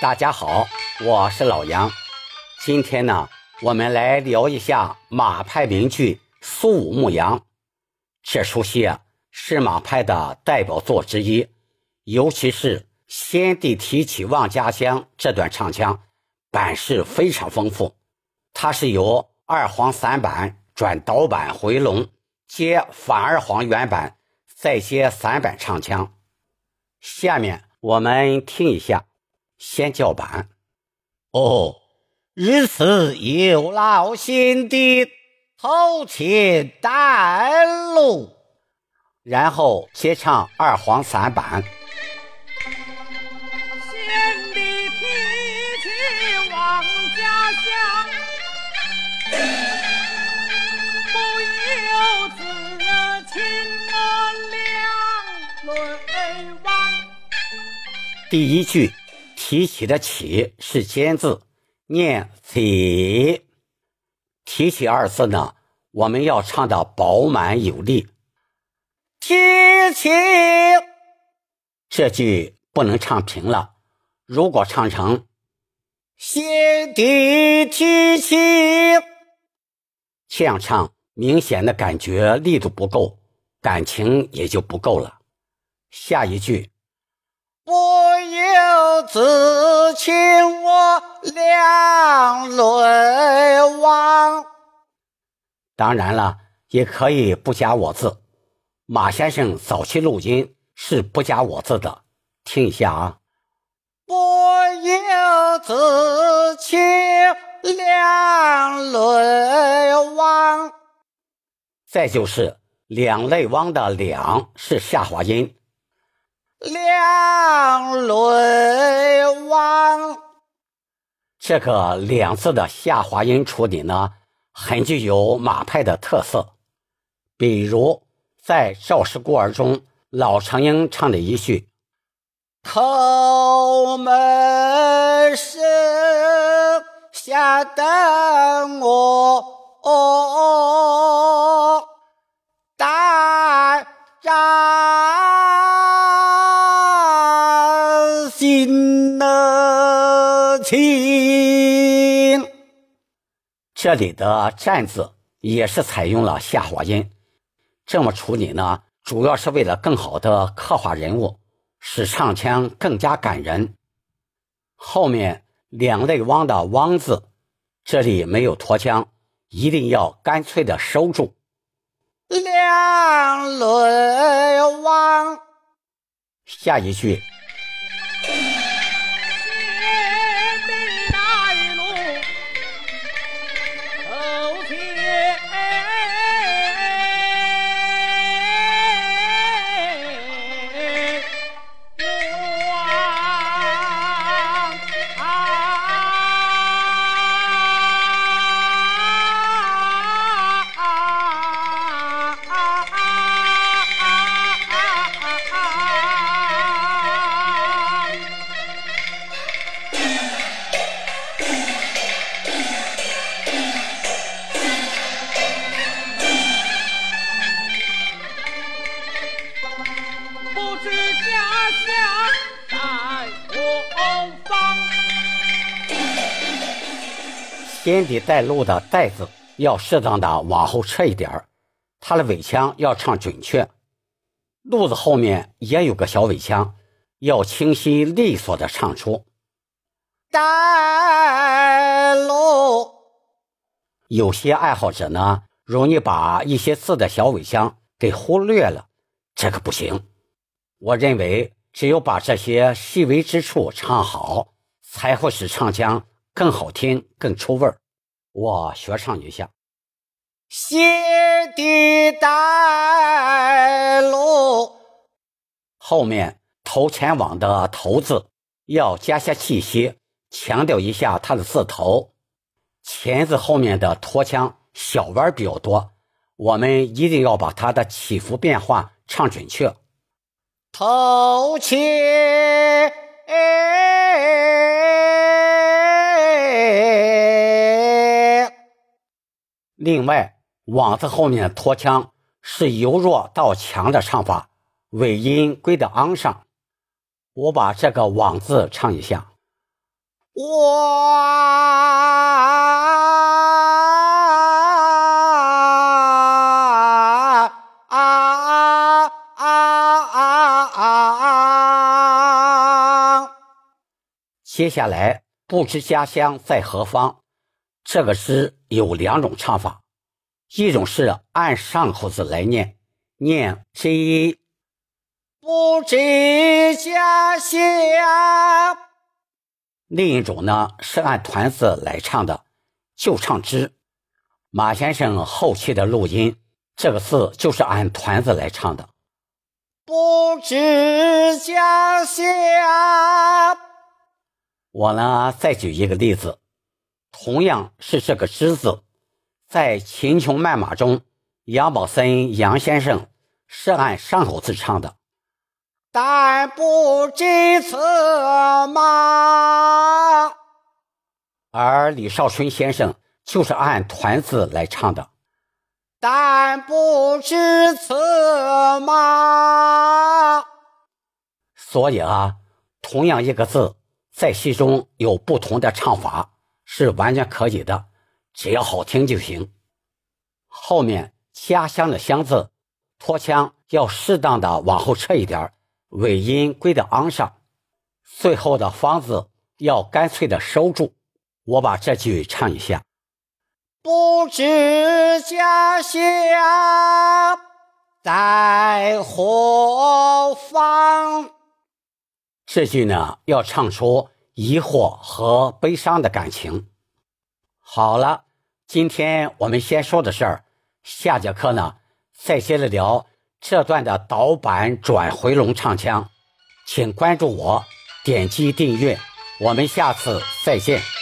大家好，我是老杨。今天呢，我们来聊一下马派名剧《苏武牧羊》。这出戏啊，是马派的代表作之一，尤其是先帝提起望家乡这段唱腔，版式非常丰富。它是由二黄散板转导板回笼，接反二黄原版，再接散板唱腔。下面我们听一下。先叫板，哦，日此有劳先帝头前带路，然后接唱二黄三板。先帝提起望家乡，不由自亲两泪汪。第一句。提起的起是尖字，念起。提起二字呢，我们要唱的饱满有力。提起这句不能唱平了，如果唱成先帝提起，这样唱明显的感觉力度不够，感情也就不够了。下一句。不由自请我两泪汪。当然了，也可以不加我字。马先生早期录音是不加我字的，听一下啊。不由自请两泪汪。再就是两泪汪的两是下滑音。两泪汪，这个“两”字的下滑音处理呢，很具有马派的特色。比如在《赵氏孤儿》中，老成英唱的一句：“叩门声下等我，大战。”这里的“站”字也是采用了下滑音。这么处理呢，主要是为了更好的刻画人物，使唱腔更加感人。后面两泪汪的“汪”字，这里没有拖腔，一定要干脆的收住。两泪汪，下一句。先帝带路的“带”字要适当的往后撤一点儿，它的尾腔要唱准确。路子后面也有个小尾腔，要清晰利索的唱出。带路，有些爱好者呢，容易把一些字的小尾腔给忽略了，这个不行。我认为，只有把这些细微之处唱好，才会使唱腔。更好听，更出味儿。我学唱一下：先帝带路，后面头前往的头字要加些气息，强调一下它的字头。前字后面的拖腔小弯比较多，我们一定要把它的起伏变化唱准确。头前。另外，网字后面的拖腔是由弱到强的唱法，尾音归到昂上。我把这个网字唱一下：啊啊啊啊！接下来，不知家乡在何方，这个诗有两种唱法，一种是按上口字来念，念 “j”，不知家乡；另一种呢是按团字来唱的，就唱之。马先生后期的录音，这个字就是按团子来唱的。不知家乡，我呢再举一个例子，同样是这个“之”字，在《秦琼漫马》中，杨宝森杨先生是按上口字唱的，但不知此马。而李少春先生。就是按团字来唱的，但不知此马。所以啊，同样一个字，在戏中有不同的唱法是完全可以的，只要好听就行。后面“家乡”的“乡”字，拖腔要适当的往后撤一点，尾音归到昂上。最后的“方”字要干脆的收住。我把这句唱一下。不知家乡在何方？这句呢，要唱出疑惑和悲伤的感情。好了，今天我们先说的事儿，下节课呢，再接着聊这段的导板转回龙唱腔。请关注我，点击订阅，我们下次再见。